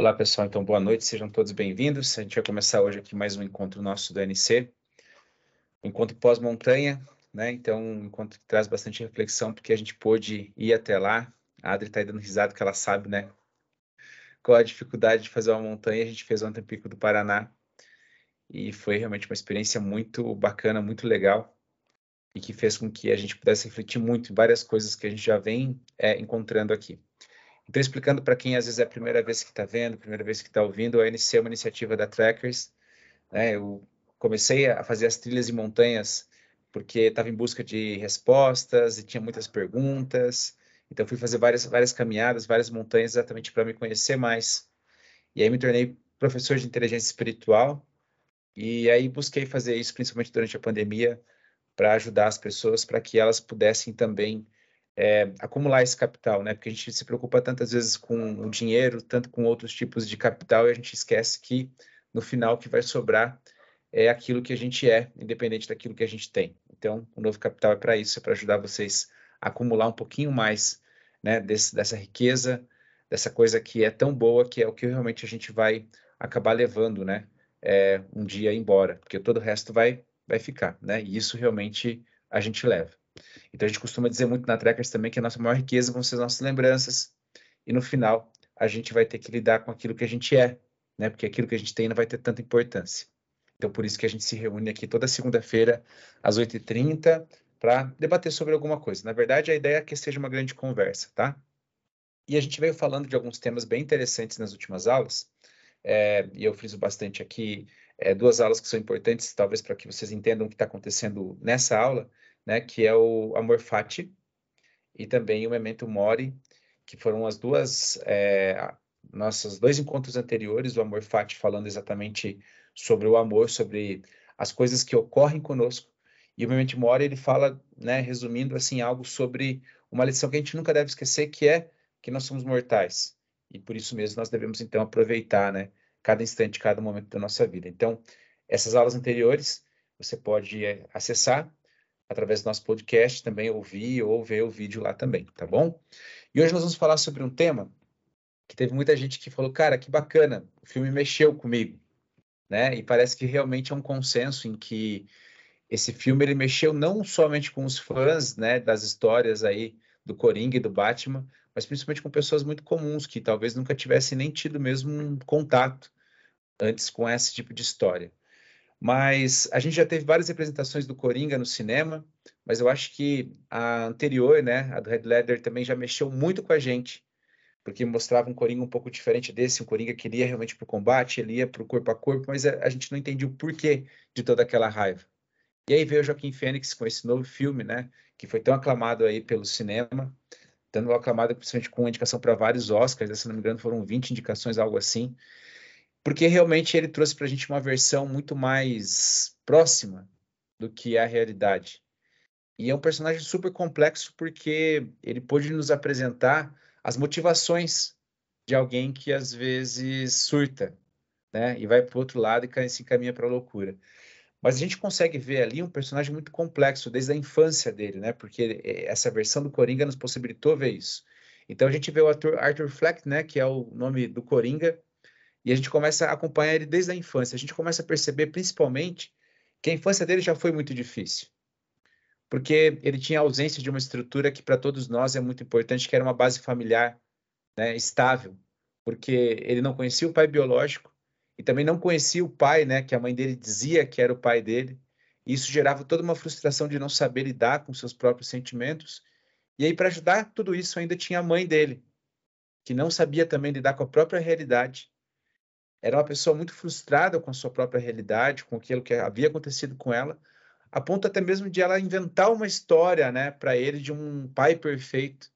Olá, pessoal. Então, boa noite, sejam todos bem-vindos. A gente vai começar hoje aqui mais um encontro nosso do ANC, um encontro pós-montanha, né? Então, um encontro que traz bastante reflexão, porque a gente pôde ir até lá. A Adri está aí dando risada, que ela sabe, né? Qual a dificuldade de fazer uma montanha. A gente fez ontem Pico do Paraná e foi realmente uma experiência muito bacana, muito legal e que fez com que a gente pudesse refletir muito em várias coisas que a gente já vem é, encontrando aqui. Então, explicando para quem às vezes é a primeira vez que está vendo, primeira vez que está ouvindo, a NC é uma iniciativa da Trackers. Né? Eu comecei a fazer as trilhas e montanhas porque estava em busca de respostas e tinha muitas perguntas. Então, fui fazer várias, várias caminhadas, várias montanhas, exatamente para me conhecer mais. E aí, me tornei professor de inteligência espiritual. E aí, busquei fazer isso, principalmente durante a pandemia, para ajudar as pessoas, para que elas pudessem também é, acumular esse capital, né? Porque a gente se preocupa tantas vezes com o dinheiro, tanto com outros tipos de capital, e a gente esquece que no final o que vai sobrar é aquilo que a gente é, independente daquilo que a gente tem. Então, o novo capital é para isso, é para ajudar vocês a acumular um pouquinho mais, né, desse, dessa riqueza, dessa coisa que é tão boa, que é o que realmente a gente vai acabar levando, né, é, um dia embora, porque todo o resto vai vai ficar, né? E isso realmente a gente leva. Então a gente costuma dizer muito na Trekkers também que a nossa maior riqueza vão ser as nossas lembranças, e no final a gente vai ter que lidar com aquilo que a gente é, né? Porque aquilo que a gente tem não vai ter tanta importância. Então por isso que a gente se reúne aqui toda segunda-feira às 8h30 para debater sobre alguma coisa. Na verdade, a ideia é que seja uma grande conversa, tá? E a gente veio falando de alguns temas bem interessantes nas últimas aulas, é, e eu friso bastante aqui é, duas aulas que são importantes, talvez para que vocês entendam o que está acontecendo nessa aula, né, que é o Amor Fati e também o Memento Mori, que foram as duas é, nossos dois encontros anteriores, o Amor Fati falando exatamente sobre o amor, sobre as coisas que ocorrem conosco, e o Memento Mori ele fala, né, resumindo assim algo sobre uma lição que a gente nunca deve esquecer, que é que nós somos mortais e por isso mesmo nós devemos então aproveitar, né, cada instante, cada momento da nossa vida. Então, essas aulas anteriores você pode é, acessar através do nosso podcast, também ouvir ou ver o vídeo lá também, tá bom? E hoje nós vamos falar sobre um tema que teve muita gente que falou, cara, que bacana, o filme mexeu comigo, né? E parece que realmente é um consenso em que esse filme ele mexeu não somente com os fãs, né, das histórias aí do Coringa e do Batman, mas principalmente com pessoas muito comuns que talvez nunca tivessem nem tido mesmo um contato antes com esse tipo de história. Mas a gente já teve várias representações do Coringa no cinema, mas eu acho que a anterior, né, a do Red Leather, também já mexeu muito com a gente, porque mostrava um Coringa um pouco diferente desse, um Coringa que ia realmente para o combate, ele ia para o corpo a corpo, mas a, gente não entendia o porquê de toda aquela raiva. E aí veio o Joaquim Fênix com esse novo filme, né, que foi tão aclamado aí pelo cinema, tendo aclamado principalmente com indicação para vários Oscars, se não me engano foram 20 indicações, algo assim, porque realmente ele trouxe para a gente uma versão muito mais próxima do que é a realidade. E é um personagem super complexo porque ele pôde nos apresentar as motivações de alguém que às vezes surta, né? E vai para o outro lado e se encaminha para a loucura. Mas a gente consegue ver ali um personagem muito complexo desde a infância dele, né? Porque essa versão do Coringa nos possibilitou ver isso. Então a gente vê o ator Arthur Fleck, né? Que é o nome do Coringa, e a gente começa a acompanhar ele desde a infância. A gente começa a perceber, principalmente, que a infância dele já foi muito difícil. Porque ele tinha ausência de uma estrutura que para todos nós é muito importante, que era uma base familiar né, estável. Porque ele não conhecia o pai biológico e também não conhecia o pai, né, que a mãe dele dizia que era o pai dele. E isso gerava toda uma frustração de não saber lidar com seus próprios sentimentos. E aí, para ajudar tudo isso, ainda tinha a mãe dele, que não sabia também lidar com a própria realidade era uma pessoa muito frustrada com a sua própria realidade, com aquilo que havia acontecido com ela, a ponto até mesmo de ela inventar uma história, né, para ele de um pai perfeito,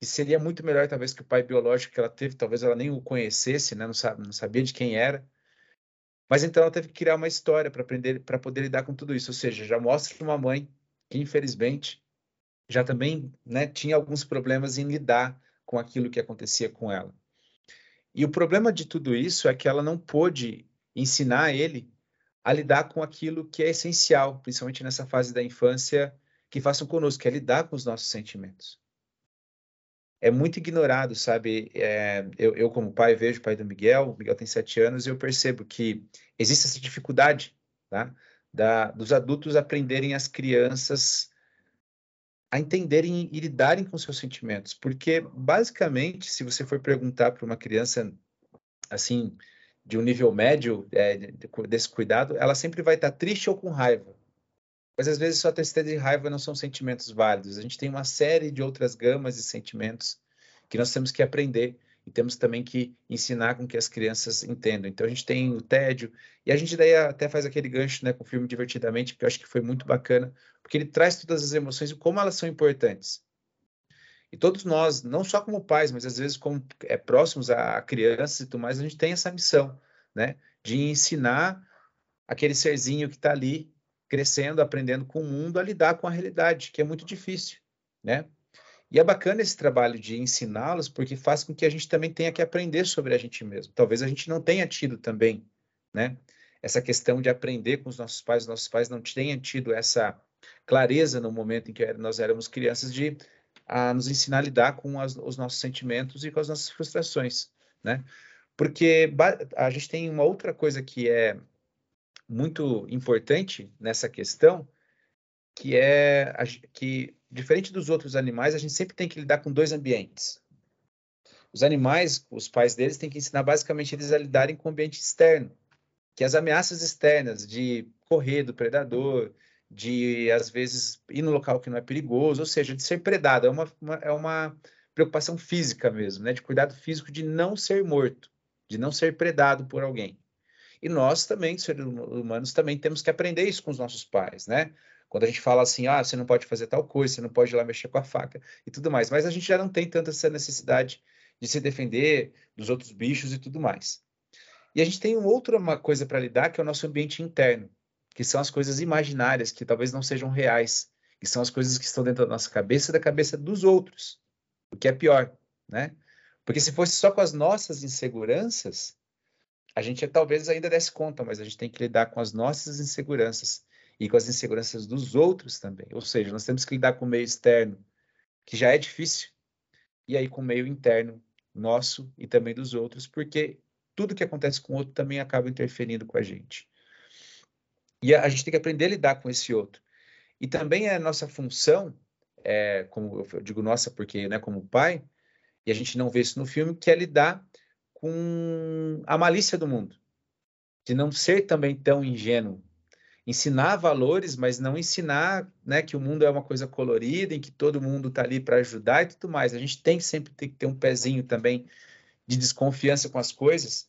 que seria muito melhor talvez que o pai biológico que ela teve, talvez ela nem o conhecesse, né, não, não sabia de quem era. Mas então ela teve que criar uma história para aprender, para poder lidar com tudo isso, ou seja, já mostra uma mãe que infelizmente já também, né, tinha alguns problemas em lidar com aquilo que acontecia com ela. E o problema de tudo isso é que ela não pôde ensinar ele a lidar com aquilo que é essencial, principalmente nessa fase da infância, que façam conosco, que é lidar com os nossos sentimentos. é muito ignorado, sabe? É, eu, eu, como pai, vejo o pai do Miguel, o Miguel tem sete anos, e eu percebo que existe essa dificuldade, tá? Da, dos adultos aprenderem as crianças a entenderem e lidarem com seus sentimentos, porque basicamente, se você for perguntar para uma criança assim de um nível médio é, desse cuidado, ela sempre vai estar triste ou com raiva. Mas às vezes só tristeza e raiva não são sentimentos válidos. A gente tem uma série de outras gamas de sentimentos que nós temos que aprender e temos também que ensinar com que as crianças entendam. Então a gente tem o tédio e a gente daí até faz aquele gancho, né, com o filme divertidamente, porque eu acho que foi muito bacana, porque ele traz todas as emoções e como elas são importantes. E todos nós, não só como pais, mas às vezes como é, próximos a crianças e tudo mais, a gente tem essa missão, né, de ensinar aquele serzinho que está ali crescendo, aprendendo com o mundo a lidar com a realidade, que é muito difícil, né? E é bacana esse trabalho de ensiná-los, porque faz com que a gente também tenha que aprender sobre a gente mesmo. Talvez a gente não tenha tido também, né? Essa questão de aprender com os nossos pais, nossos pais não tenham tido essa clareza no momento em que nós éramos crianças de a nos ensinar a lidar com as, os nossos sentimentos e com as nossas frustrações, né? Porque a gente tem uma outra coisa que é muito importante nessa questão, que é que, diferente dos outros animais, a gente sempre tem que lidar com dois ambientes. Os animais, os pais deles têm que ensinar basicamente eles a lidarem com o ambiente externo, que as ameaças externas de correr do predador, de às vezes ir no local que não é perigoso, ou seja, de ser predado, é uma, uma, é uma preocupação física mesmo, né? de cuidado físico de não ser morto, de não ser predado por alguém. E nós também, seres humanos, também temos que aprender isso com os nossos pais, né? Quando a gente fala assim, ah, você não pode fazer tal coisa, você não pode ir lá mexer com a faca e tudo mais. Mas a gente já não tem tanta essa necessidade de se defender dos outros bichos e tudo mais. E a gente tem uma outra coisa para lidar, que é o nosso ambiente interno, que são as coisas imaginárias, que talvez não sejam reais, que são as coisas que estão dentro da nossa cabeça e da cabeça dos outros, o que é pior, né? Porque se fosse só com as nossas inseguranças, a gente talvez ainda desse conta, mas a gente tem que lidar com as nossas inseguranças e com as inseguranças dos outros também. Ou seja, nós temos que lidar com o meio externo, que já é difícil, e aí com o meio interno nosso e também dos outros, porque tudo que acontece com o outro também acaba interferindo com a gente. E a, a gente tem que aprender a lidar com esse outro. E também é nossa função, é, como eu digo nossa porque, né, como pai, e a gente não vê isso no filme, que é lidar com a malícia do mundo, de não ser também tão ingênuo. Ensinar valores, mas não ensinar né, que o mundo é uma coisa colorida, em que todo mundo está ali para ajudar e tudo mais. A gente tem sempre tem que ter um pezinho também de desconfiança com as coisas,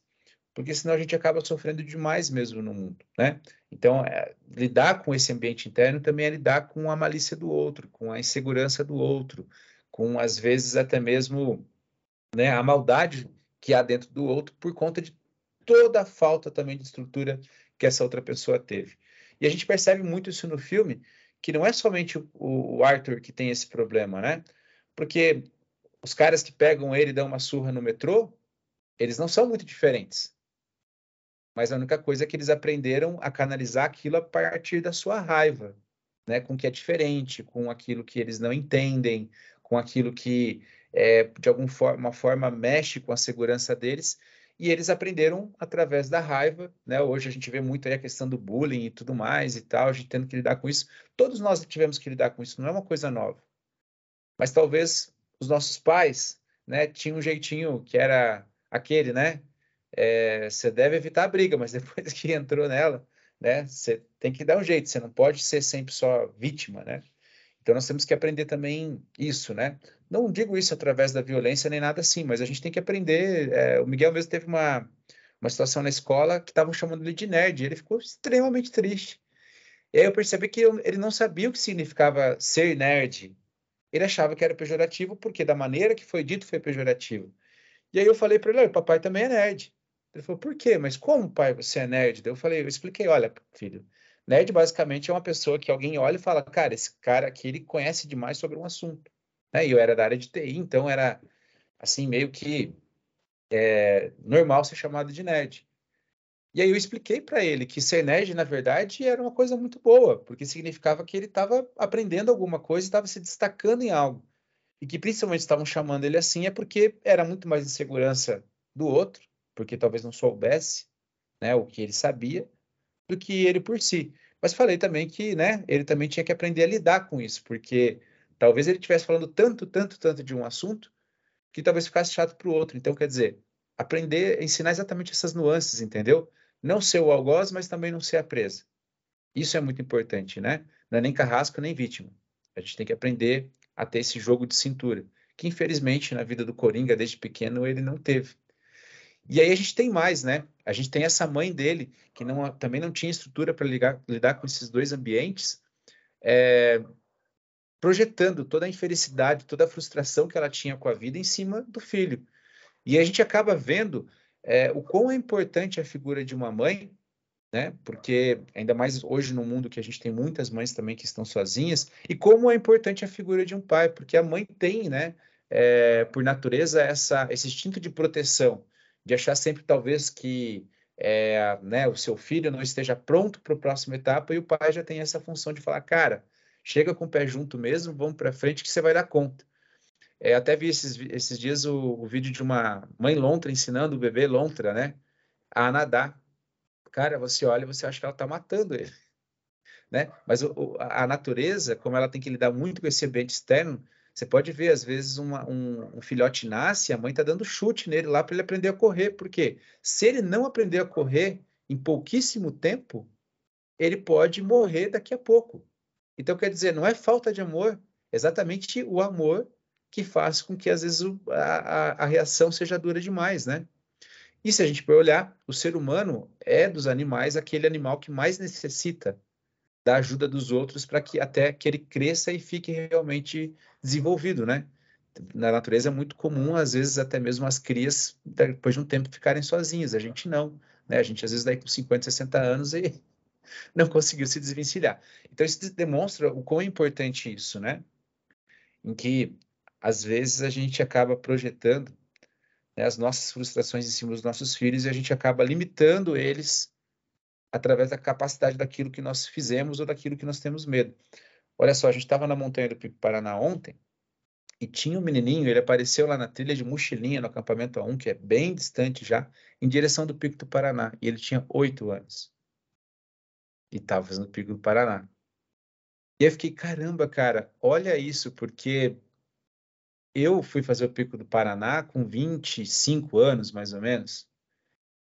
porque senão a gente acaba sofrendo demais mesmo no mundo, né? Então, é, lidar com esse ambiente interno também é lidar com a malícia do outro, com a insegurança do outro, com às vezes até mesmo né, a maldade que há dentro do outro por conta de toda a falta também de estrutura que essa outra pessoa teve. E a gente percebe muito isso no filme, que não é somente o, o Arthur que tem esse problema, né? Porque os caras que pegam ele e dão uma surra no metrô, eles não são muito diferentes. Mas a única coisa é que eles aprenderam a canalizar aquilo a partir da sua raiva, né? Com o que é diferente, com aquilo que eles não entendem, com aquilo que é, de alguma forma, forma mexe com a segurança deles e eles aprenderam através da raiva, né? Hoje a gente vê muito a questão do bullying e tudo mais e tal, a gente tendo que lidar com isso. Todos nós tivemos que lidar com isso, não é uma coisa nova. Mas talvez os nossos pais, né, tinham um jeitinho que era aquele, né? É, você deve evitar a briga, mas depois que entrou nela, né, você tem que dar um jeito, você não pode ser sempre só vítima, né? Então nós temos que aprender também isso, né? Não digo isso através da violência nem nada assim, mas a gente tem que aprender. É, o Miguel mesmo teve uma, uma situação na escola que estavam chamando ele de nerd, ele ficou extremamente triste. E aí eu percebi que eu, ele não sabia o que significava ser nerd. Ele achava que era pejorativo porque da maneira que foi dito foi pejorativo. E aí eu falei para ele, o papai também é nerd. Ele falou, por quê? Mas como, pai, você é nerd? eu falei, eu expliquei, olha, filho, Nerd basicamente é uma pessoa que alguém olha e fala, cara, esse cara aqui ele conhece demais sobre um assunto. Né? E eu era da área de TI, então era assim meio que é, normal ser chamado de nerd. E aí eu expliquei para ele que ser nerd, na verdade, era uma coisa muito boa, porque significava que ele estava aprendendo alguma coisa estava se destacando em algo. e que principalmente estavam chamando ele assim é porque era muito mais insegurança do outro, porque talvez não soubesse, né, o que ele sabia, do que ele por si. Mas falei também que, né, ele também tinha que aprender a lidar com isso, porque talvez ele estivesse falando tanto, tanto, tanto de um assunto que talvez ficasse chato para o outro. Então, quer dizer, aprender, ensinar exatamente essas nuances, entendeu? Não ser o algoz, mas também não ser a presa. Isso é muito importante, né? Não é nem carrasco nem vítima. A gente tem que aprender a ter esse jogo de cintura, que infelizmente na vida do Coringa desde pequeno ele não teve. E aí a gente tem mais, né? A gente tem essa mãe dele, que não, também não tinha estrutura para lidar com esses dois ambientes, é, projetando toda a infelicidade, toda a frustração que ela tinha com a vida em cima do filho. E a gente acaba vendo é, o quão é importante a figura de uma mãe, né? Porque ainda mais hoje no mundo que a gente tem muitas mães também que estão sozinhas, e como é importante a figura de um pai, porque a mãe tem, né? É, por natureza, essa, esse instinto de proteção de achar sempre talvez que é, né, o seu filho não esteja pronto para a próxima etapa e o pai já tem essa função de falar, cara, chega com o pé junto mesmo, vamos para frente que você vai dar conta. É, até vi esses, esses dias o, o, vídeo de uma mãe lontra ensinando o bebê lontra, né, a nadar. Cara, você olha você acha que ela está matando ele, né? Mas o, a natureza, como ela tem que lidar muito com esse ambiente externo, você pode ver, às vezes, uma, um, um, filhote nasce e a mãe está dando chute nele lá para ele aprender a correr. Porque se ele não aprender a correr em pouquíssimo tempo, ele pode morrer daqui a pouco. Então, quer dizer, não é falta de amor, é exatamente o amor que faz com que, às vezes, o, a, a, reação seja dura demais, né? E se a gente for olhar, o ser humano é dos animais aquele animal que mais necessita da ajuda dos outros para que até que ele cresça e fique realmente desenvolvido, né? Na natureza é muito comum, às vezes, até mesmo as crias, depois de um tempo, ficarem sozinhas. A gente não, né? A gente, às vezes, daí com 50, 60 anos e não conseguiu se desvencilhar. Então, isso demonstra o quão é importante isso, né? Em que, às vezes, a gente acaba projetando né, as nossas frustrações em cima dos nossos filhos e a gente acaba limitando eles através da capacidade daquilo que nós fizemos ou daquilo que nós temos medo. Olha só, a gente estava na montanha do Pico Paraná ontem e tinha um menininho, ele apareceu lá na trilha de mochilinha no acampamento A1, que é bem distante já, em direção do Pico do Paraná, e ele tinha oito anos. E estava fazendo o Pico do Paraná. E eu fiquei, caramba, cara, olha isso, porque eu fui fazer o Pico do Paraná com 25 anos, mais ou menos,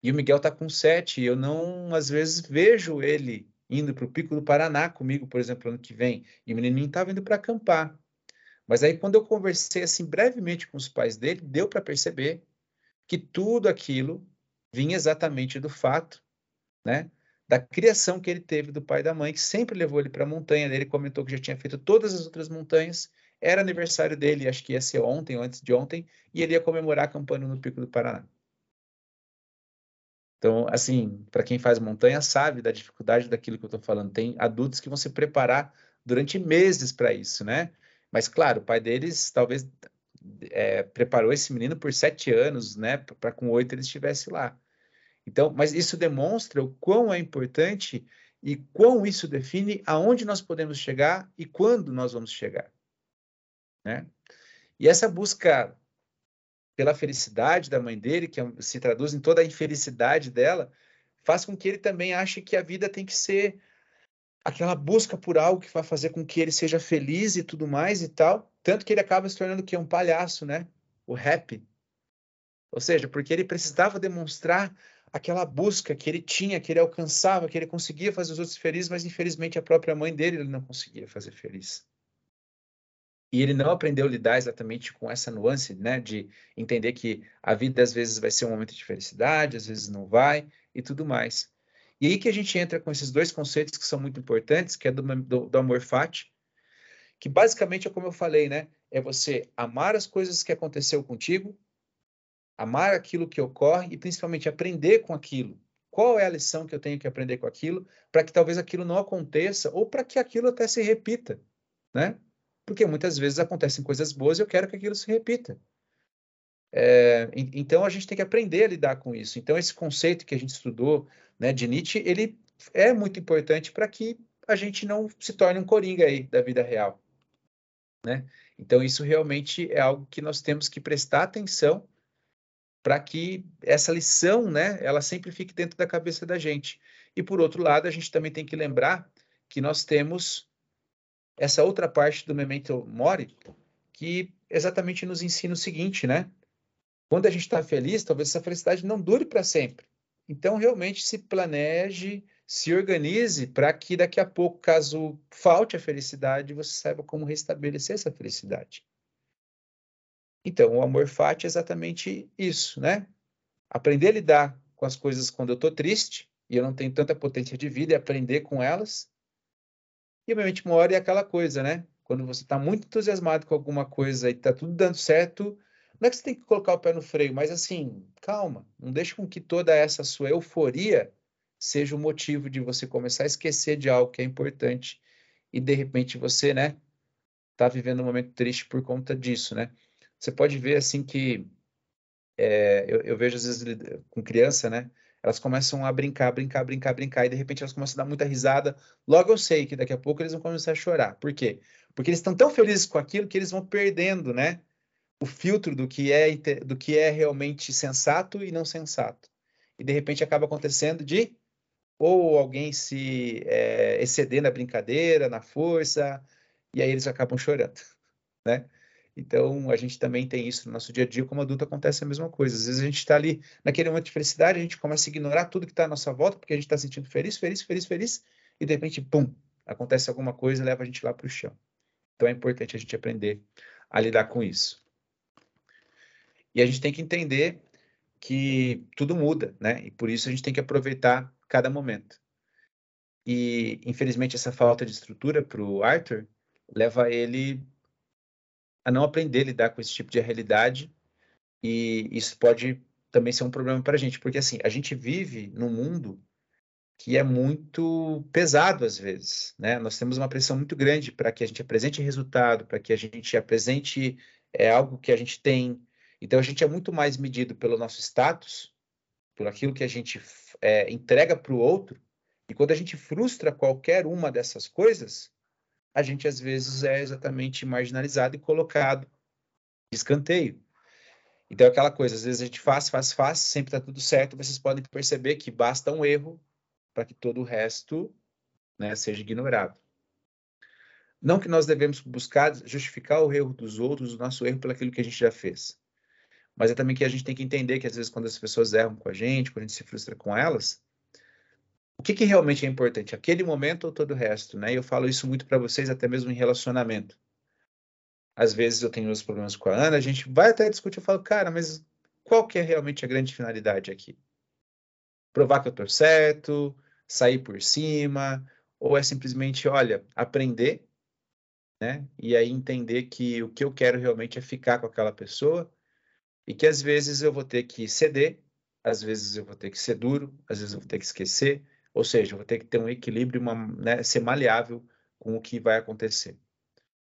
e o Miguel está com sete, e eu não, às vezes, vejo ele indo para o Pico do Paraná comigo, por exemplo, ano que vem, e o menininho estava indo para acampar. Mas aí, quando eu conversei assim brevemente com os pais dele, deu para perceber que tudo aquilo vinha exatamente do fato, né, da criação que ele teve do pai e da mãe, que sempre levou ele para a montanha. Ele comentou que já tinha feito todas as outras montanhas. Era aniversário dele, acho que ia ser ontem ou antes de ontem, e ele ia comemorar acampando no Pico do Paraná. Então, assim, para quem faz montanha sabe da dificuldade daquilo que eu estou falando. Tem adultos que vão se preparar durante meses para isso, né? Mas, claro, o pai deles talvez é, preparou esse menino por sete anos, né? Para com oito ele estivesse lá. Então, mas isso demonstra o quão é importante e quão isso define aonde nós podemos chegar e quando nós vamos chegar, né? E essa busca pela felicidade da mãe dele, que é se traduz em toda a infelicidade dela, faz com que ele também ache que a vida tem que ser aquela busca por algo que vai fazer com que ele seja feliz e tudo mais e tal, tanto que ele acaba se tornando que um palhaço, né? O happy. Ou seja, porque ele precisava demonstrar aquela busca que ele tinha, que ele alcançava, que ele conseguia fazer os outros felizes, mas infelizmente a própria mãe dele ele não conseguia fazer feliz e ele não aprendeu a lidar exatamente com essa nuance, né, de entender que a vida às vezes vai ser um momento de felicidade, às vezes não vai e tudo mais. E aí que a gente entra com esses dois conceitos que são muito importantes, que é do, do, do amor fati, que basicamente é como eu falei, né, é você amar as coisas que aconteceu contigo, amar aquilo que ocorre e principalmente aprender com aquilo. Qual é a lição que eu tenho que aprender com aquilo para que talvez aquilo não aconteça ou para que aquilo até se repita, né? Porque muitas vezes acontecem coisas boas e eu quero que aquilo se repita. É, então a gente tem que aprender a lidar com isso. Então esse conceito que a gente estudou, né, de Nietzsche, ele é muito importante para que a gente não se torne um coringa aí da vida real, né? Então, isso realmente é algo que nós temos que prestar atenção para que essa lição, né, ela sempre fique dentro da cabeça da gente. E por outro lado, a gente também tem que lembrar que nós temos essa outra parte do memento mori que exatamente nos ensina o seguinte, né? Quando a gente está feliz, talvez essa felicidade não dure para sempre. Então, realmente se planeje, se organize para que daqui a pouco, caso falte a felicidade, você saiba como restabelecer essa felicidade. Então, o amor fati é exatamente isso, né? Aprender a lidar com as coisas quando eu estou triste e eu não tenho tanta potência de vida e aprender com elas. E, obviamente, uma hora é aquela coisa, né? Quando você está muito entusiasmado com alguma coisa e está tudo dando certo, não é que você tem que colocar o pé no freio, mas assim, calma, não deixe com que toda essa sua euforia seja o motivo de você começar a esquecer de algo que é importante e de repente você, né, tá vivendo um momento triste por conta disso, né? Você pode ver assim que é, eu, eu, vejo às vezes com criança, né? Elas começam a brincar, brincar, brincar, brincar, e de repente elas começam a dar muita risada. Logo eu sei que daqui a pouco eles vão começar a chorar. Por quê? Porque eles estão tão felizes com aquilo que eles vão perdendo, né? O filtro do que é do que é realmente sensato e não sensato. E de repente acaba acontecendo de ou alguém se é, exceder na brincadeira, na força, e aí eles acabam chorando, né? Então, a gente também tem isso no nosso dia a dia, como adulto acontece a mesma coisa. Às vezes a gente está ali naquele momento de felicidade, a gente começa a ignorar tudo que está à nossa volta, porque a gente está sentindo feliz, feliz, feliz, feliz, e de repente, pum, acontece alguma coisa e leva a gente lá para o chão. Então, é importante a gente aprender a lidar com isso. E a gente tem que entender que tudo muda, né? E por isso a gente tem que aproveitar cada momento. E, infelizmente, essa falta de estrutura para o Arthur leva ele a não aprender a lidar com esse tipo de realidade e isso pode também ser um problema para a gente, porque assim, a gente vive num mundo que é muito pesado às vezes, né? Nós temos uma pressão muito grande para que a gente apresente resultado, para que a gente apresente é, algo que a gente tem. Então a gente é muito mais medido pelo nosso status, por aquilo que a gente é, entrega para o outro. E quando a gente frustra qualquer uma dessas coisas, a gente às vezes é exatamente marginalizado e colocado de escanteio. Então, é aquela coisa, às vezes a gente faz, faz, faz, sempre está tudo certo, vocês podem perceber que basta um erro para que todo o resto né, seja ignorado. Não que nós devemos buscar justificar o erro dos outros, o nosso erro pelo aquilo que a gente já fez. Mas é também que a gente tem que entender que, às vezes, quando as pessoas erram com a gente, quando a gente se frustra com elas, o que, que realmente é importante? Aquele momento ou todo o resto, né? Eu falo isso muito para vocês, até mesmo em relacionamento. Às vezes eu tenho meus problemas com a Ana, a gente vai até discutir, eu falo, cara, mas qual que é realmente a grande finalidade aqui? Provar que eu estou certo, sair por cima, ou é simplesmente, olha, aprender, né? E aí entender que o que eu quero realmente é ficar com aquela pessoa e que às vezes eu vou ter que ceder, às vezes eu vou ter que ser duro, às vezes eu vou ter que esquecer, ou seja, vou ter que ter um equilíbrio, uma, né, ser maleável com o que vai acontecer.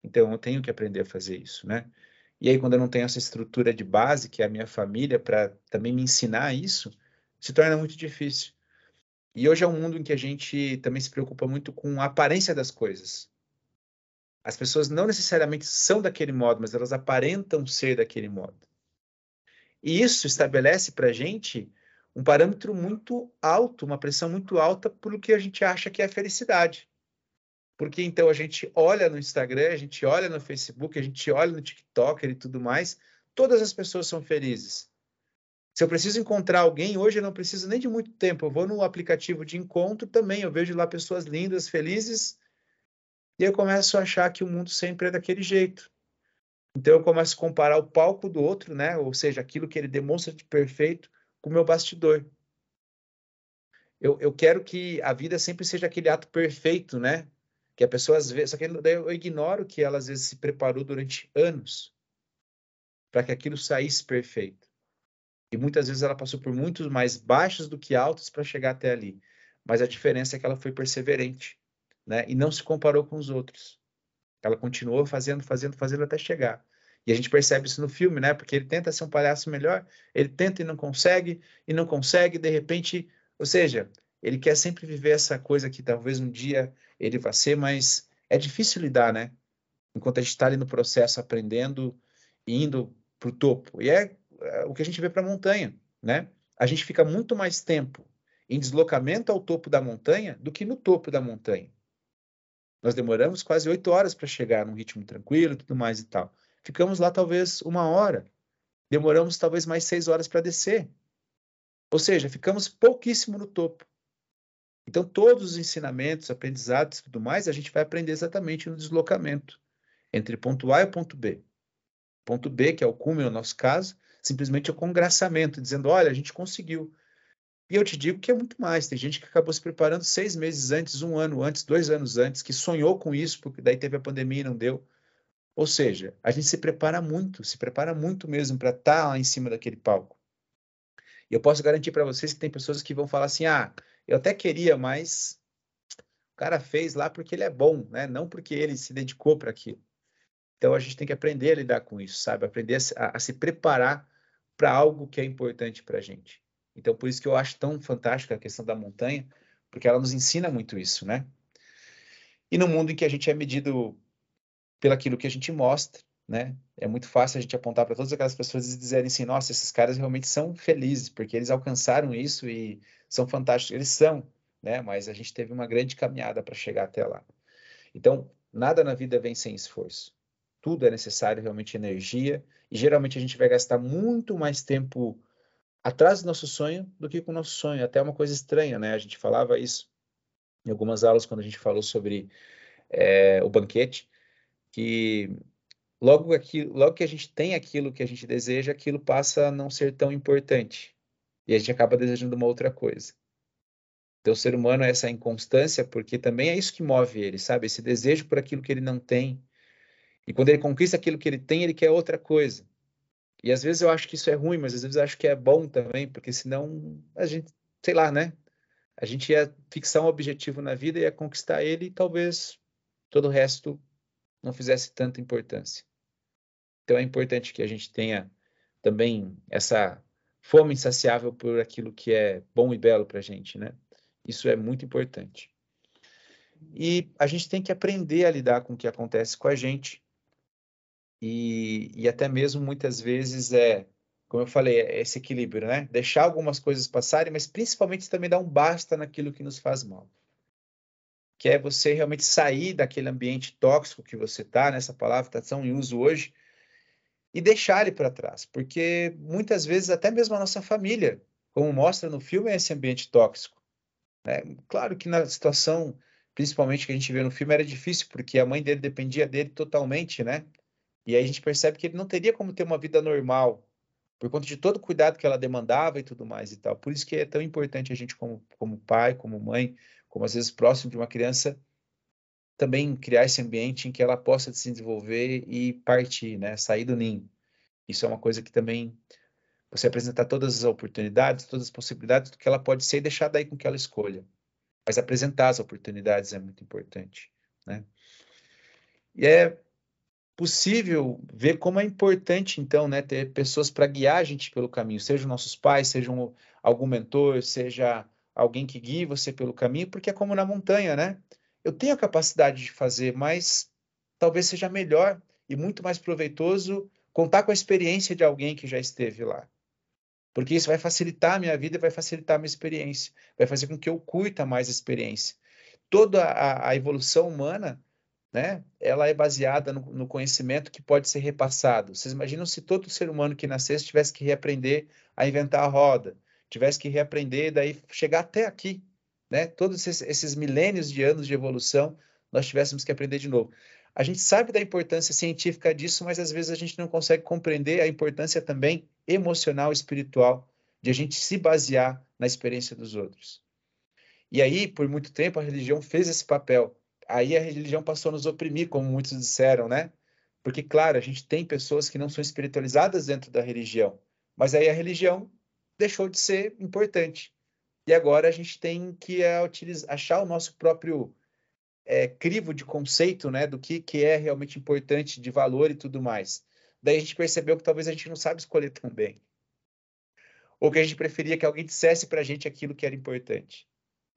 Então, eu tenho que aprender a fazer isso, né? E aí, quando eu não tenho essa estrutura de base, que é a minha família, para também me ensinar isso, se torna muito difícil. E hoje é um mundo em que a gente também se preocupa muito com a aparência das coisas. As pessoas não necessariamente são daquele modo, mas elas aparentam ser daquele modo. E isso estabelece para a gente um parâmetro muito alto, uma pressão muito alta por o que a gente acha que é felicidade. Porque então a gente olha no Instagram, a gente olha no Facebook, a gente olha no TikTok e tudo mais, todas as pessoas são felizes. Se eu preciso encontrar alguém, hoje eu não preciso nem de muito tempo. Eu vou no aplicativo de encontro também, eu vejo lá pessoas lindas, felizes, e eu começo a achar que o mundo sempre é daquele jeito. Então eu começo a comparar o palco do outro, né? Ou seja, aquilo que ele demonstra de perfeito com o meu bastidor. Eu, eu quero que a vida sempre seja aquele ato perfeito, né? Que a pessoa às vezes. Só que eu ignoro que ela às vezes se preparou durante anos para que aquilo saísse perfeito. E muitas vezes ela passou por muitos mais baixos do que altos para chegar até ali. Mas a diferença é que ela foi perseverante, né? E não se comparou com os outros. Ela continuou fazendo, fazendo, fazendo até chegar. E a gente percebe isso no filme, né? Porque ele tenta ser um palhaço melhor, ele tenta e não consegue, e não consegue, de repente, ou seja, ele quer sempre viver essa coisa que talvez um dia ele vá ser, mas é difícil lidar, né? enquanto a gente está ali no processo aprendendo e indo para o topo. E é, é, o que a gente vê para a montanha, né? A gente fica muito mais tempo em deslocamento ao topo da montanha do que no topo da montanha. Nós demoramos quase oito horas para chegar num ritmo tranquilo e tudo mais e tal. Ficamos lá talvez uma hora. Demoramos talvez mais seis horas para descer. Ou seja, ficamos pouquíssimo no topo. Então, todos os ensinamentos, aprendizados e tudo mais, a gente vai aprender exatamente no deslocamento entre ponto A e ponto B. Ponto B, que é o cume no nosso caso, simplesmente é o congraçamento, dizendo: olha, a gente conseguiu. E eu te digo que é muito mais. Tem gente que acabou se preparando seis meses antes, um ano antes, dois anos antes, que sonhou com isso, porque daí teve a pandemia e não deu. Ou seja, a gente se prepara muito, se prepara muito mesmo para estar tá lá em cima daquele palco. E eu posso garantir para vocês que tem pessoas que vão falar assim: ah, eu até queria, mas o cara fez lá porque ele é bom, né? Não porque ele se dedicou para aquilo. Então a gente tem que aprender a lidar com isso, sabe? Aprender a, a se preparar para algo que é importante para a gente. Então por isso que eu acho tão fantástica a questão da montanha, porque ela nos ensina muito isso, né? E no mundo em que a gente é medido pelaquilo que a gente mostra, né? É muito fácil a gente apontar para todas aquelas pessoas e dizerem assim, nossa, esses caras realmente são felizes, porque eles alcançaram isso e são fantásticos. Eles são, né? Mas a gente teve uma grande caminhada para chegar até lá. Então, nada na vida vem sem esforço. Tudo é necessário realmente energia, e geralmente a gente vai gastar muito mais tempo atrás do nosso sonho do que com o nosso sonho. Até uma coisa estranha, né? A gente falava isso em algumas aulas quando a gente falou sobre é, o banquete, que logo, aqui, logo que a gente tem aquilo que a gente deseja, aquilo passa a não ser tão importante. E a gente acaba desejando uma outra coisa. Então, o ser humano é essa inconstância, porque também é isso que move ele, sabe? Esse desejo por aquilo que ele não tem. E quando ele conquista aquilo que ele tem, ele quer outra coisa. E às vezes eu acho que isso é ruim, mas às vezes eu acho que é bom também, porque senão a gente, sei lá, né? A gente ia fixar um objetivo na vida, ia conquistar ele e talvez todo o resto não fizesse tanta importância. Então é importante que a gente tenha também essa fome insaciável por aquilo que é bom e belo para a gente, né? Isso é muito importante. E a gente tem que aprender a lidar com o que acontece com a gente. E, e até mesmo muitas vezes é, como eu falei, é esse equilíbrio, né? Deixar algumas coisas passarem, mas principalmente também dar um basta naquilo que nos faz mal que é você realmente sair daquele ambiente tóxico que você está, nessa palavra está tão em uso hoje, e deixar ele para trás, porque muitas vezes até mesmo a nossa família, como mostra no filme, é esse ambiente tóxico. Né? Claro que na situação, principalmente que a gente vê no filme, era difícil, porque a mãe dele dependia dele totalmente, né? E aí a gente percebe que ele não teria como ter uma vida normal, por conta de todo o cuidado que ela demandava e tudo mais e tal. Por isso que é tão importante a gente, como, como pai, como mãe, como às vezes próximo de uma criança, também criar esse ambiente em que ela possa se desenvolver e partir, né? Sair do ninho. Isso é uma coisa que também você apresentar todas as oportunidades, todas as possibilidades do que ela pode ser e deixar daí com que ela escolha. Mas apresentar as oportunidades é muito importante, né? E é possível ver como é importante, então, né, ter pessoas para guiar a gente pelo caminho, sejam nossos pais, sejam algum mentor, seja alguém que guie você pelo caminho, porque é como na montanha, né? Eu tenho a capacidade de fazer, mas talvez seja melhor e muito mais proveitoso contar com a experiência de alguém que já esteve lá. Porque isso vai facilitar a minha vida e vai facilitar a minha experiência, vai fazer com que eu curta mais a experiência. Toda a, a evolução humana, né, ela é baseada no, no, conhecimento que pode ser repassado. Vocês imaginam se todo ser humano que nascesse tivesse que reaprender a inventar a roda, tivesse que reaprender, daí chegar até aqui, né? Todos esses, esses milênios de anos de evolução, nós tivéssemos que aprender de novo. A gente sabe da importância científica disso, mas às vezes a gente não consegue compreender a importância também emocional, espiritual, de a gente se basear na experiência dos outros. E aí, por muito tempo, a religião fez esse papel. Aí a religião passou a nos oprimir, como muitos disseram, né? Porque, claro, a gente tem pessoas que não são espiritualizadas dentro da religião, mas aí a religião deixou de ser importante. E agora a gente tem que é, utilizar, achar o nosso próprio é, crivo de conceito, né, do que, que é realmente importante, de valor e tudo mais. Daí a gente percebeu que talvez a gente não sabe escolher tão bem. Ou que a gente preferia que alguém dissesse para a gente aquilo que era importante.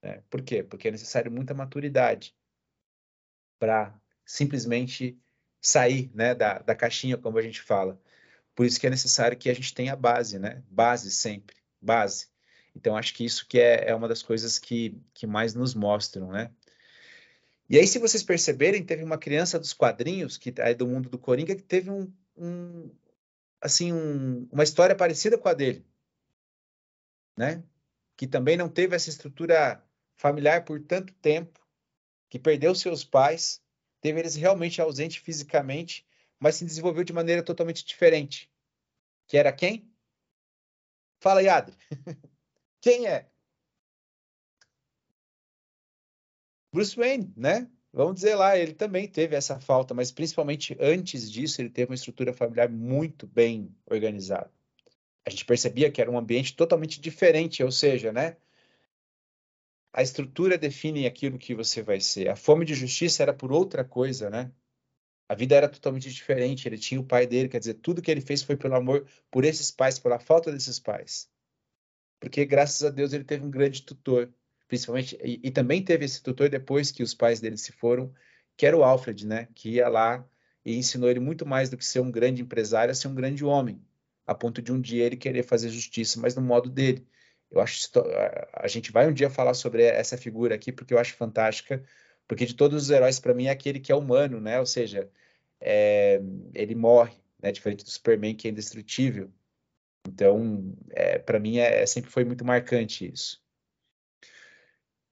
Né? Por quê? Porque é necessário muita maturidade para simplesmente sair né, da, da caixinha, como a gente fala. Por isso que é necessário que a gente tenha base, né? Base sempre, base. Então, acho que isso que é, é uma das coisas que, que mais nos mostram, né? E aí, se vocês perceberem, teve uma criança dos quadrinhos, que é do mundo do Coringa, que teve um, um assim, um, uma história parecida com a dele, né? Que também não teve essa estrutura familiar por tanto tempo, que perdeu seus pais, teve eles realmente ausentes fisicamente, mas se desenvolveu de maneira totalmente diferente. Que era quem? Fala, Yadri. quem é? Bruce Wayne, né? Vamos dizer lá, ele também teve essa falta, mas principalmente antes disso, ele teve uma estrutura familiar muito bem organizada. A gente percebia que era um ambiente totalmente diferente, ou seja, né? A estrutura define aquilo que você vai ser. A fome de justiça era por outra coisa, né? A vida era totalmente diferente. Ele tinha o pai dele, quer dizer, tudo que ele fez foi pelo amor por esses pais, pela falta desses pais. Porque graças a Deus ele teve um grande tutor principalmente, e, e, também teve esse tutor depois que os pais dele se foram, que era o Alfred, né, que ia lá e ensinou ele muito mais do que ser um grande empresário, a ser um grande homem, a ponto de um dia ele querer fazer justiça, mas no modo dele. Eu acho a gente vai um dia falar sobre essa figura aqui porque eu acho fantástica, porque de todos os heróis para mim é aquele que é humano, né? Ou seja, é, ele morre, né? Diferente do Superman que é indestrutível. Então, é, para mim é, sempre foi muito marcante isso.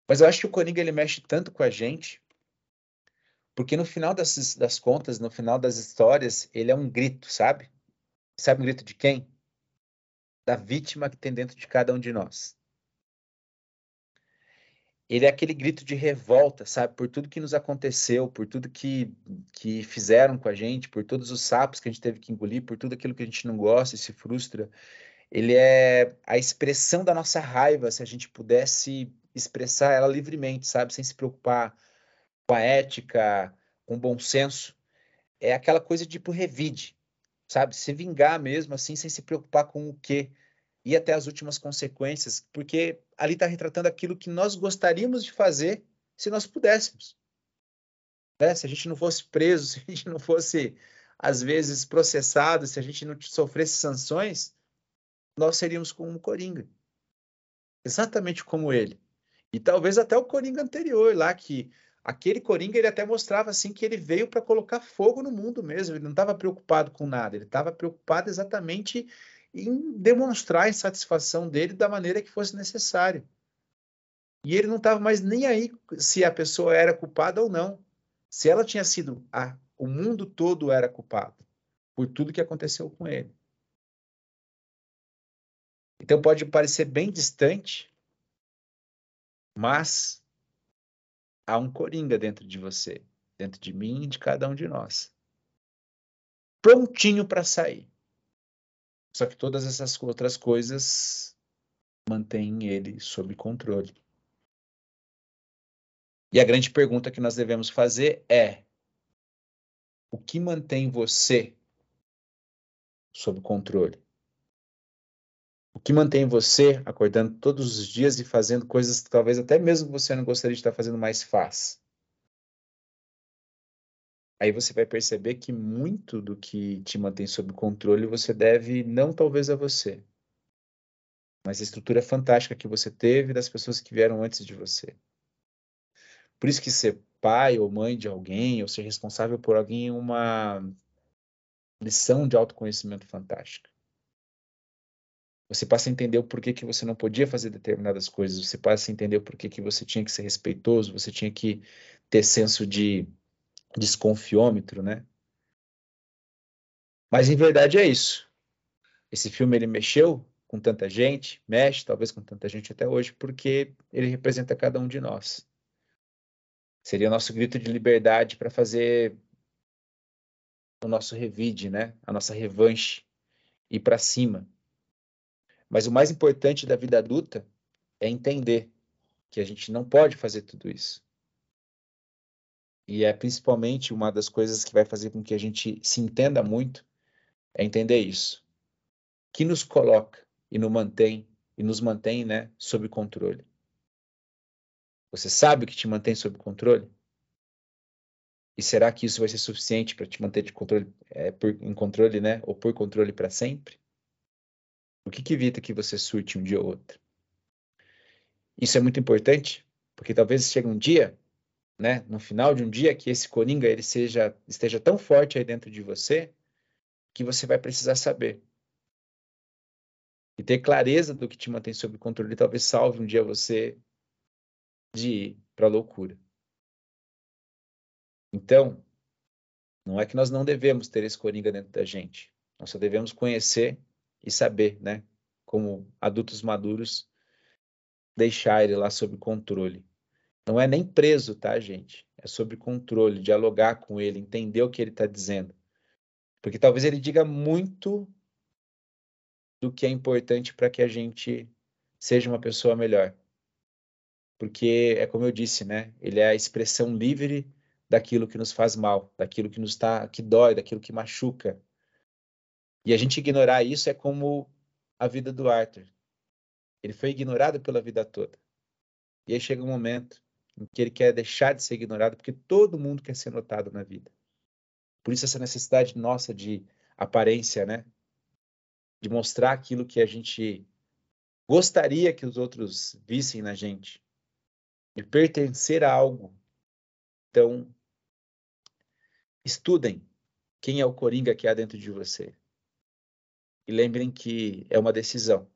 Mas eu acho que o Coringa ele mexe tanto com a gente, porque no final das, das contas, no final das histórias, ele é um grito, sabe? Sabe um grito de quem? Da vítima que tem dentro de cada um de nós. Ele é aquele grito de revolta, sabe? Por tudo que nos aconteceu, por tudo que, que fizeram com a gente, por todos os sapos que a gente teve que engolir, por tudo aquilo que a gente não gosta e se frustra. Ele é a expressão da nossa raiva, se a gente pudesse expressar ela livremente, sabe? Sem se preocupar com a ética, com o bom senso. É aquela coisa tipo revide, sabe? Se vingar mesmo, assim, sem se preocupar com o quê. E até as últimas consequências, porque ali está retratando aquilo que nós gostaríamos de fazer se nós pudéssemos. Né? Se a gente não fosse preso, se a gente não fosse, às vezes, processado, se a gente não sofresse sanções, nós seríamos como um Coringa. Exatamente como ele. E talvez até o Coringa anterior lá, que aquele Coringa ele até mostrava assim que ele veio para colocar fogo no mundo mesmo, ele não estava preocupado com nada, ele estava preocupado exatamente em demonstrar a insatisfação dele da maneira que fosse necessário. E ele não estava mais nem aí se a pessoa era culpada ou não. Se ela tinha sido a, o mundo todo era culpado por tudo que aconteceu com ele. Então pode parecer bem distante, mas há um coringa dentro de você, dentro de mim e de cada um de nós. Prontinho para sair. Só que todas essas outras coisas mantêm ele sob controle. E a grande pergunta que nós devemos fazer é: o que mantém você sob controle? O que mantém você acordando todos os dias e fazendo coisas que talvez até mesmo você não gostaria de estar fazendo mais faz? Aí você vai perceber que muito do que te mantém sob controle você deve não talvez a você, mas a estrutura fantástica que você teve das pessoas que vieram antes de você. Por isso que ser pai ou mãe de alguém, ou ser responsável por alguém é uma lição de autoconhecimento fantástica. Você passa a entender o porquê que você não podia fazer determinadas coisas, você passa a entender o porquê que você tinha que ser respeitoso, você tinha que ter senso de desconfiômetro, né? Mas em verdade é isso. Esse filme ele mexeu com tanta gente, mexe talvez com tanta gente até hoje, porque ele representa cada um de nós. Seria o nosso grito de liberdade para fazer o nosso revide, né? A nossa revanche, ir para cima. Mas o mais importante da vida adulta é entender que a gente não pode fazer tudo isso. E é principalmente uma das coisas que vai fazer com que a gente se entenda muito é entender isso. Que nos coloca e nos mantém e nos mantém, né, sob controle. Você sabe o que te mantém sob controle? E será que isso vai ser suficiente para te manter de controle, é, por, em controle, né? Ou por controle para sempre? O que, que evita que você surte um dia ou outro? Isso é muito importante, porque talvez chegue um dia, né, no final de um dia, que esse coringa ele seja, esteja tão forte aí dentro de você que você vai precisar saber. E ter clareza do que te mantém sob controle talvez salve um dia você de ir para loucura. Então, não é que nós não devemos ter esse coringa dentro da gente. Nós só devemos conhecer e saber, né? Como adultos maduros, deixar ele lá sob controle. Não é nem preso, tá, gente? É sob controle, dialogar com ele, entender o que ele está dizendo. Porque talvez ele diga muito do que é importante para que a gente seja uma pessoa melhor. Porque é como eu disse, né? Ele é a expressão livre daquilo que nos faz mal, daquilo que nos tá, que dói, daquilo que machuca. E a gente ignorar isso é como a vida do Arthur. Ele foi ignorado pela vida toda. E aí chega um momento em que ele quer deixar de ser ignorado, porque todo mundo quer ser notado na vida. Por isso essa necessidade nossa de aparência, né? De mostrar aquilo que a gente gostaria que os outros vissem na gente. De pertencer a algo. Então, Estudem quem é o coringa que há dentro de você. E lembrem que é uma decisão.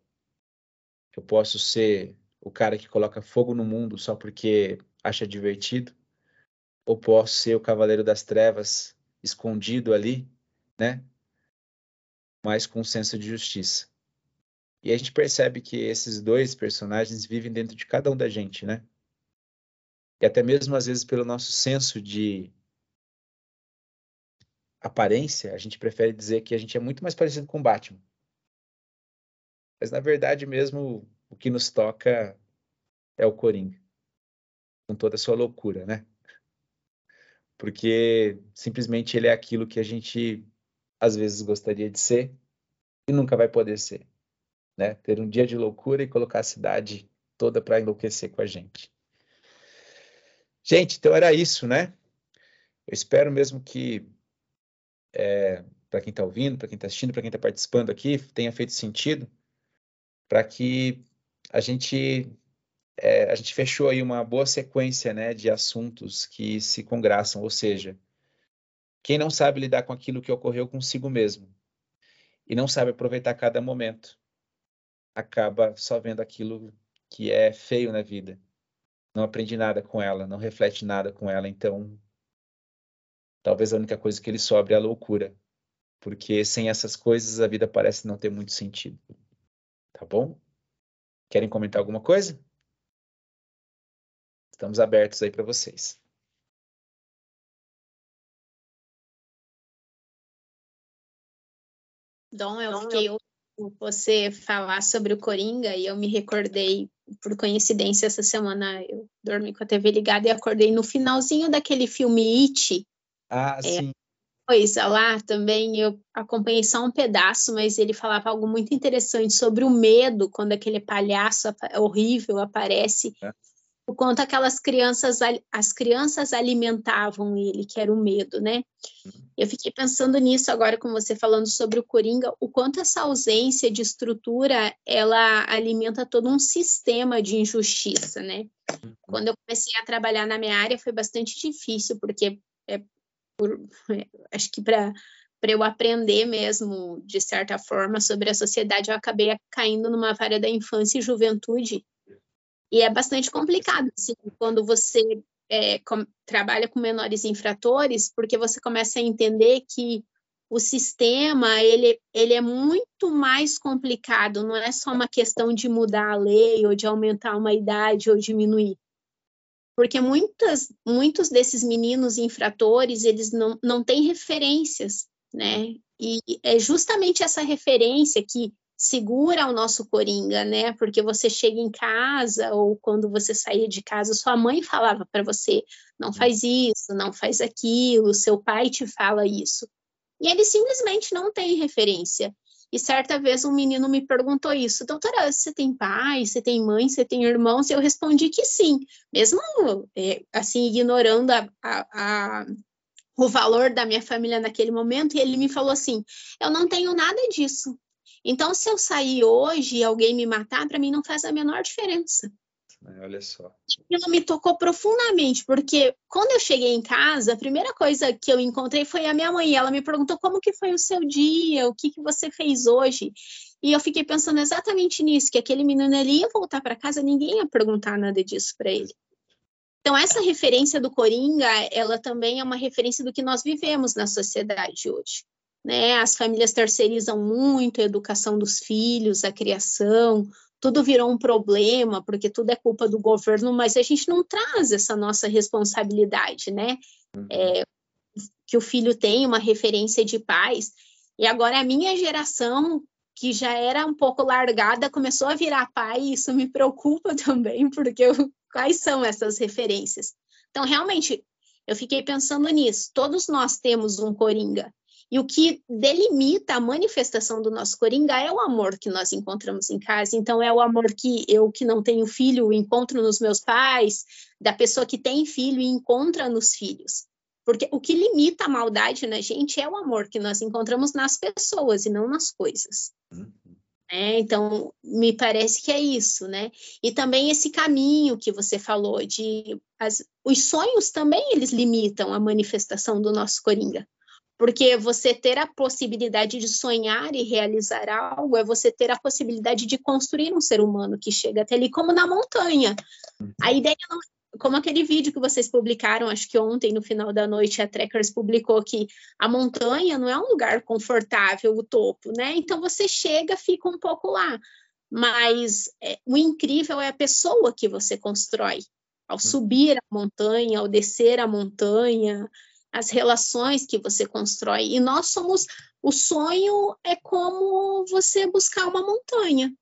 Eu posso ser o cara que coloca fogo no mundo só porque acha divertido, ou posso ser o cavaleiro das trevas escondido ali, né? Mas com um senso de justiça. E a gente percebe que esses dois personagens vivem dentro de cada um da gente, né? E até mesmo às vezes pelo nosso senso de aparência, a gente prefere dizer que a gente é muito mais parecido com Batman. Mas na verdade mesmo o que nos toca é o Coringa. Com toda a sua loucura, né? Porque simplesmente ele é aquilo que a gente às vezes gostaria de ser e nunca vai poder ser, né? Ter um dia de loucura e colocar a cidade toda para enlouquecer com a gente. Gente, então era isso, né? Eu espero mesmo que é, para quem está ouvindo, para quem está assistindo, para quem está participando aqui, tenha feito sentido, para que a gente é, a gente fechou aí uma boa sequência né, de assuntos que se congraçam, ou seja, quem não sabe lidar com aquilo que ocorreu consigo mesmo e não sabe aproveitar cada momento, acaba só vendo aquilo que é feio na vida. Não aprende nada com ela, não reflete nada com ela, então talvez a única coisa que ele sobre é a loucura, porque sem essas coisas a vida parece não ter muito sentido. Tá bom? Querem comentar alguma coisa? Estamos abertos aí para vocês. Dom, eu fiquei ouvindo você falar sobre o Coringa e eu me recordei, por coincidência, essa semana eu dormi com a TV ligada e acordei no finalzinho daquele filme It, ah, é, sim. Coisa lá também, eu acompanhei só um pedaço, mas ele falava algo muito interessante sobre o medo quando aquele palhaço horrível aparece. É. O quanto aquelas crianças, as crianças alimentavam ele, que era o medo, né? Uhum. Eu fiquei pensando nisso agora com você falando sobre o Coringa, o quanto essa ausência de estrutura, ela alimenta todo um sistema de injustiça, né? Uhum. Quando eu comecei a trabalhar na minha área foi bastante difícil, porque é, por, acho que para para eu aprender mesmo, de certa forma, sobre a sociedade, eu acabei caindo numa vária da infância e juventude. E é bastante complicado, assim, quando você é, com, trabalha com menores infratores, porque você começa a entender que o sistema ele, ele é muito mais complicado, não é só uma questão de mudar a lei ou de aumentar uma idade ou diminuir porque muitas, muitos desses meninos infratores, eles não, não têm referências, né? E é justamente essa referência que segura o nosso coringa, né? Porque você chega em casa ou quando você saía de casa, sua mãe falava para você: não faz isso, não faz aquilo, seu pai te fala isso. E ele simplesmente não tem referência. E certa vez um menino me perguntou isso, doutora, você tem pai, você tem mãe, você tem irmãos? E eu respondi que sim, mesmo é, assim, ignorando a, a, a, o valor da minha família naquele momento, e ele me falou assim: eu não tenho nada disso. Então, se eu sair hoje e alguém me matar, para mim não faz a menor diferença. Olha só. Aquilo me tocou profundamente, porque quando eu cheguei em casa, a primeira coisa que eu encontrei foi a minha mãe. Ela me perguntou como que foi o seu dia, o que, que você fez hoje. E eu fiquei pensando exatamente nisso, que aquele menino ia voltar para casa, ninguém ia perguntar nada disso para ele. Então, essa referência do Coringa, ela também é uma referência do que nós vivemos na sociedade hoje. Né? As famílias terceirizam muito a educação dos filhos, a criação, tudo virou um problema, porque tudo é culpa do governo, mas a gente não traz essa nossa responsabilidade, né? Uhum. É, que o filho tem uma referência de pais. E agora a minha geração, que já era um pouco largada, começou a virar pai, e isso me preocupa também, porque eu Quais são essas referências? Então, realmente, eu fiquei pensando nisso. Todos nós temos um coringa. E o que delimita a manifestação do nosso coringa é o amor que nós encontramos em casa. Então, é o amor que eu, que não tenho filho, encontro nos meus pais, da pessoa que tem filho e encontra nos filhos. Porque o que limita a maldade na gente é o amor que nós encontramos nas pessoas e não nas coisas. Uhum. Né? Então, me parece que é isso, né? E também esse caminho que você falou de as, os sonhos também eles limitam a manifestação do nosso coringa. Porque você ter a possibilidade de sonhar e realizar algo é você ter a possibilidade de construir um ser humano que chega até ali, como na montanha. A uhum. ideia não como aquele vídeo que vocês publicaram, acho que ontem, no final da noite, a Trekkers publicou que a montanha não é um lugar confortável, o topo, né? Então você chega, fica um pouco lá. Mas é, o incrível é a pessoa que você constrói. Ao subir a montanha, ao descer a montanha, as relações que você constrói. E nós somos. O sonho é como você buscar uma montanha.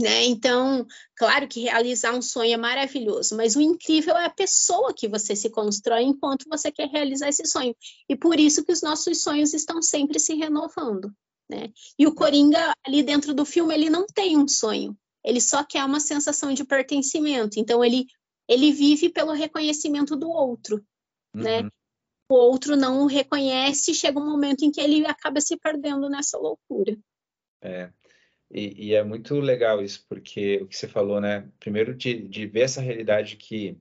Né? Então, claro que realizar um sonho é maravilhoso, mas o incrível é a pessoa que você se constrói enquanto você quer realizar esse sonho. E por isso que os nossos sonhos estão sempre se renovando. Né? E o Coringa, ali dentro do filme, ele não tem um sonho, ele só quer uma sensação de pertencimento. Então, ele, ele vive pelo reconhecimento do outro. Né? Uhum. Né? O outro não o reconhece e chega um momento em que ele acaba se perdendo nessa loucura. É, e, e, é muito legal isso, porque o que você falou, né? Primeiro, de, de ver essa realidade que,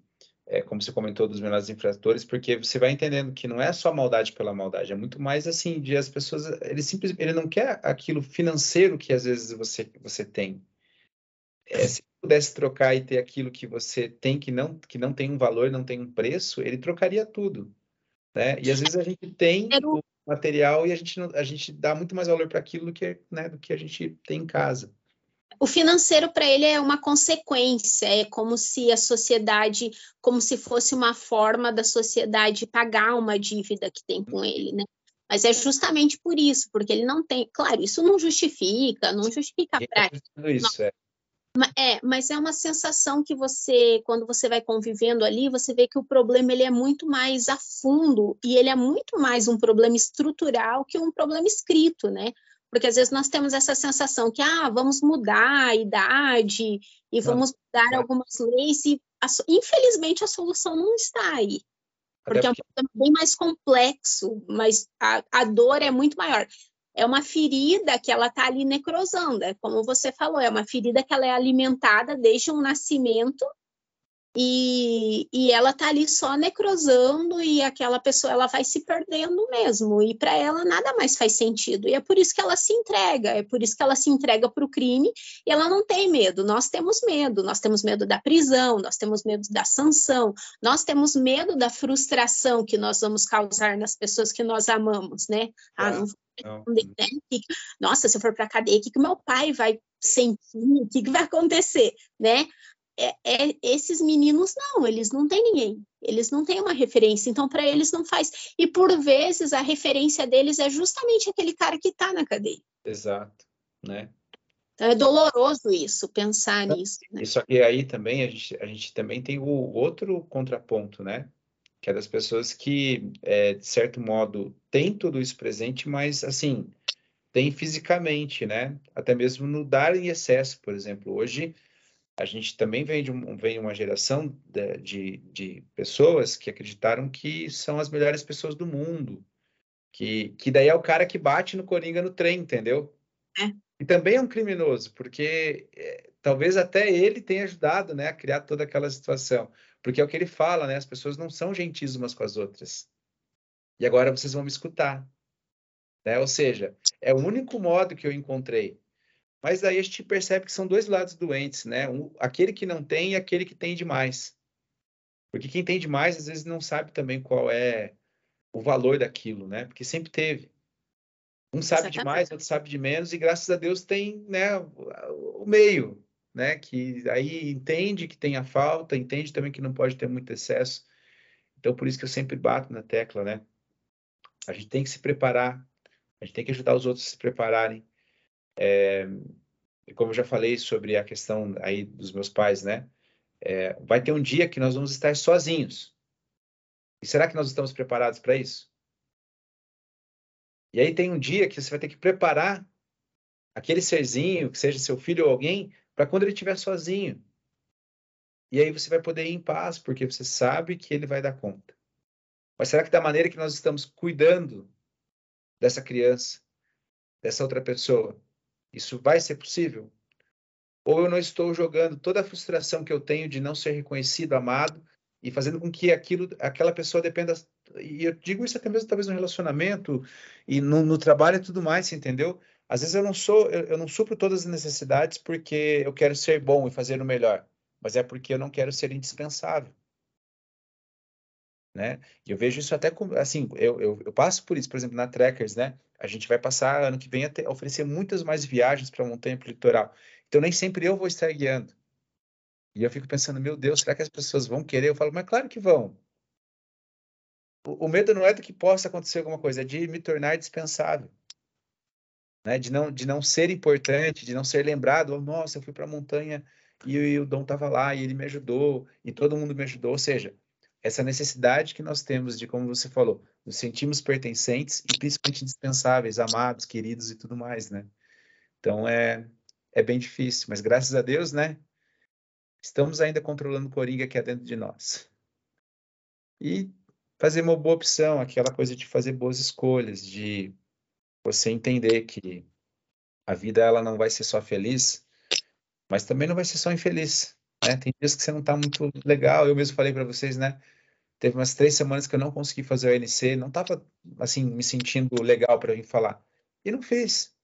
é, como você comentou, dos menores infratores, porque você vai entendendo que não é só maldade pela maldade, é muito mais assim, de as pessoas. Ele simplesmente ele não quer aquilo financeiro que às vezes você, você tem. É, se pudesse trocar e ter aquilo que você tem que não, que não tem um valor, não tem um preço, ele trocaria tudo. Né? E às vezes a gente tem material e a gente, a gente dá muito mais valor para aquilo do que, né, do que a gente tem em casa. O financeiro para ele é uma consequência, é como se a sociedade, como se fosse uma forma da sociedade pagar uma dívida que tem com ele, né? Mas é justamente por isso, porque ele não tem, claro, isso não justifica, não justifica a prática. Isso, é. É, mas é uma sensação que você, quando você vai convivendo ali, você vê que o problema ele é muito mais a fundo e ele é muito mais um problema estrutural que um problema escrito, né? Porque às vezes nós temos essa sensação que, ah, vamos mudar a idade e vamos mudar algumas leis e, a, infelizmente, a solução não está aí. Porque, porque é um problema bem mais complexo, mas a, a dor é muito maior é uma ferida que ela está ali necrosando, é como você falou, é uma ferida que ela é alimentada desde um nascimento e, e ela tá ali só necrosando e aquela pessoa ela vai se perdendo mesmo. E para ela nada mais faz sentido. E é por isso que ela se entrega. É por isso que ela se entrega para o crime e ela não tem medo. Nós temos medo. Nós temos medo da prisão. Nós temos medo da sanção. Nós temos medo da frustração que nós vamos causar nas pessoas que nós amamos né? Ah, é, não, não. Né? nossa se eu for para cadeia o que que meu pai vai sentir? O que que vai acontecer né é, é, esses meninos não, eles não têm ninguém, eles não têm uma referência, então para eles não faz. E por vezes a referência deles é justamente aquele cara que está na cadeia. Exato, né? Então é doloroso isso, pensar nisso. Né? Isso aqui aí também, a gente, a gente também tem o outro contraponto, né? Que é das pessoas que, é, de certo modo, têm tudo isso presente, mas assim, tem fisicamente, né? Até mesmo no dar em excesso, por exemplo. Hoje a gente também vem de, um, vem uma geração de, de, de, pessoas que acreditaram que são as melhores pessoas do mundo, que, que daí é o cara que bate no Coringa no trem, entendeu? É. E também é um criminoso, porque é, talvez até ele tenha ajudado né, a criar toda aquela situação. Porque é o que ele fala, né? As pessoas não são gentis umas com as outras. E agora vocês vão me escutar. Né? Ou seja, é o único modo que eu encontrei. Mas daí a gente percebe que são dois lados doentes, né? Um, aquele que não tem e aquele que tem demais. Porque quem tem demais, às vezes, não sabe também qual é o valor daquilo, né? Porque sempre teve. Um sabe Exatamente. demais, outro sabe de menos, e graças a Deus tem né, o meio, né? Que aí entende que tem a falta, entende também que não pode ter muito excesso. Então, por isso que eu sempre bato na tecla, né? A gente tem que se preparar, a gente tem que ajudar os outros a se prepararem. É, como eu já falei sobre a questão aí dos meus pais, né? É, vai ter um dia que nós vamos estar sozinhos. E será que nós estamos preparados para isso? E aí tem um dia que você vai ter que preparar aquele serzinho, que seja seu filho ou alguém, para quando ele estiver sozinho. E aí você vai poder ir em paz, porque você sabe que ele vai dar conta. Mas será que da maneira que nós estamos cuidando dessa criança, dessa outra pessoa, isso vai ser possível? Ou eu não estou jogando toda a frustração que eu tenho de não ser reconhecido, amado, e fazendo com que aquilo, aquela pessoa dependa. E eu digo isso até mesmo talvez no relacionamento e no, no trabalho e tudo mais, entendeu? Às vezes eu não sou, eu, eu não supro todas as necessidades porque eu quero ser bom e fazer o melhor, mas é porque eu não quero ser indispensável. Né? E eu vejo isso até como, assim, eu, eu, eu, passo por isso, por exemplo, na Trekkers, né? A gente vai passar ano que vem a ter, oferecer muitas mais viagens para a montanha para o litoral. Então nem sempre eu vou estar guiando. E eu fico pensando, meu Deus, será que as pessoas vão querer? Eu falo, mas claro que vão. O, o medo não é do que possa acontecer alguma coisa, é de me tornar dispensável né? De não, de não ser importante, de não ser lembrado. Oh, nossa, eu fui para a montanha e, e o Dom estava lá e ele me ajudou e todo mundo me ajudou. Ou seja, essa necessidade que nós temos de, como você falou, nos sentimos pertencentes e principalmente indispensáveis, amados, queridos e tudo mais, né? Então é, é bem difícil, mas graças a Deus, né? Estamos ainda controlando o Coringa que é dentro de nós. E fazer uma boa opção, aquela coisa de fazer boas escolhas, de você entender que a vida ela não vai ser só feliz, mas também não vai ser só infeliz. Né? Tem dias que você não está muito legal. Eu mesmo falei para vocês, né? Teve umas três semanas que eu não consegui fazer o ANC, não estava assim me sentindo legal para vir falar e não fiz,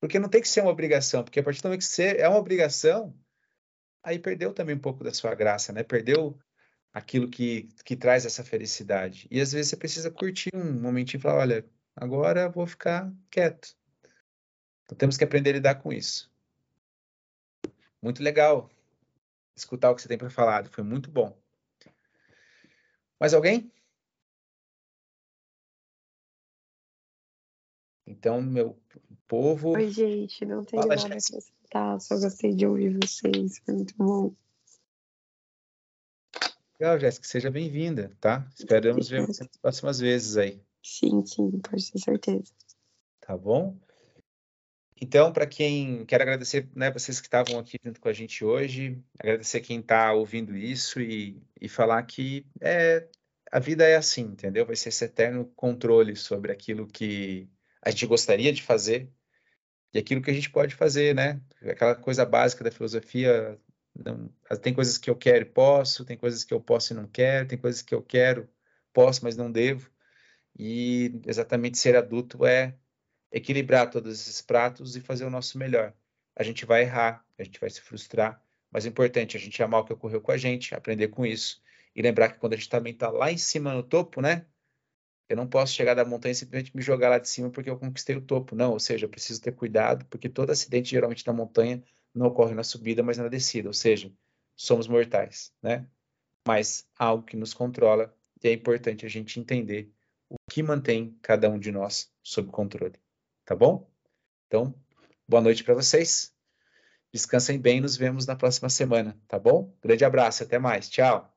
porque não tem que ser uma obrigação, porque a partir do momento que você é uma obrigação, aí perdeu também um pouco da sua graça, né? Perdeu aquilo que, que traz essa felicidade. E às vezes você precisa curtir um momentinho e falar, olha, Agora vou ficar quieto. Então temos que aprender a lidar com isso. Muito legal escutar o que você tem para falar, foi muito bom. Mais alguém? Então, meu povo. Oi, gente, não tenho Fala, nada para acrescentar, só gostei de ouvir vocês, foi muito bom. Legal, Jéssica, seja bem-vinda, tá? Esperamos ver você nas próximas vezes aí. Sim, sim, pode ter certeza. Tá bom? Então, para quem quero agradecer, né, vocês que estavam aqui junto com a gente hoje, agradecer quem está ouvindo isso e, e falar que é, a vida é assim, entendeu? Vai ser esse eterno controle sobre aquilo que a gente gostaria de fazer e aquilo que a gente pode fazer, né? Aquela coisa básica da filosofia. Não, tem coisas que eu quero e posso, tem coisas que eu posso e não quero, tem coisas que eu quero, posso, mas não devo. E exatamente ser adulto é equilibrar todos esses pratos e fazer o nosso melhor. A gente vai errar, a gente vai se frustrar, mas é importante a gente amar o que ocorreu com a gente, aprender com isso e lembrar que quando a gente também está lá em cima no topo, né? Eu não posso chegar da montanha e simplesmente me jogar lá de cima porque eu conquistei o topo. Não, ou seja, eu preciso ter cuidado, porque todo acidente geralmente na montanha não ocorre na subida, mas na descida. Ou seja, somos mortais, né? Mas há algo que nos controla e é importante a gente entender o que mantém cada um de nós sob controle. Tá bom? Então, boa noite para vocês. Descansem bem, nos vemos na próxima semana, tá bom? Grande abraço, até mais. Tchau.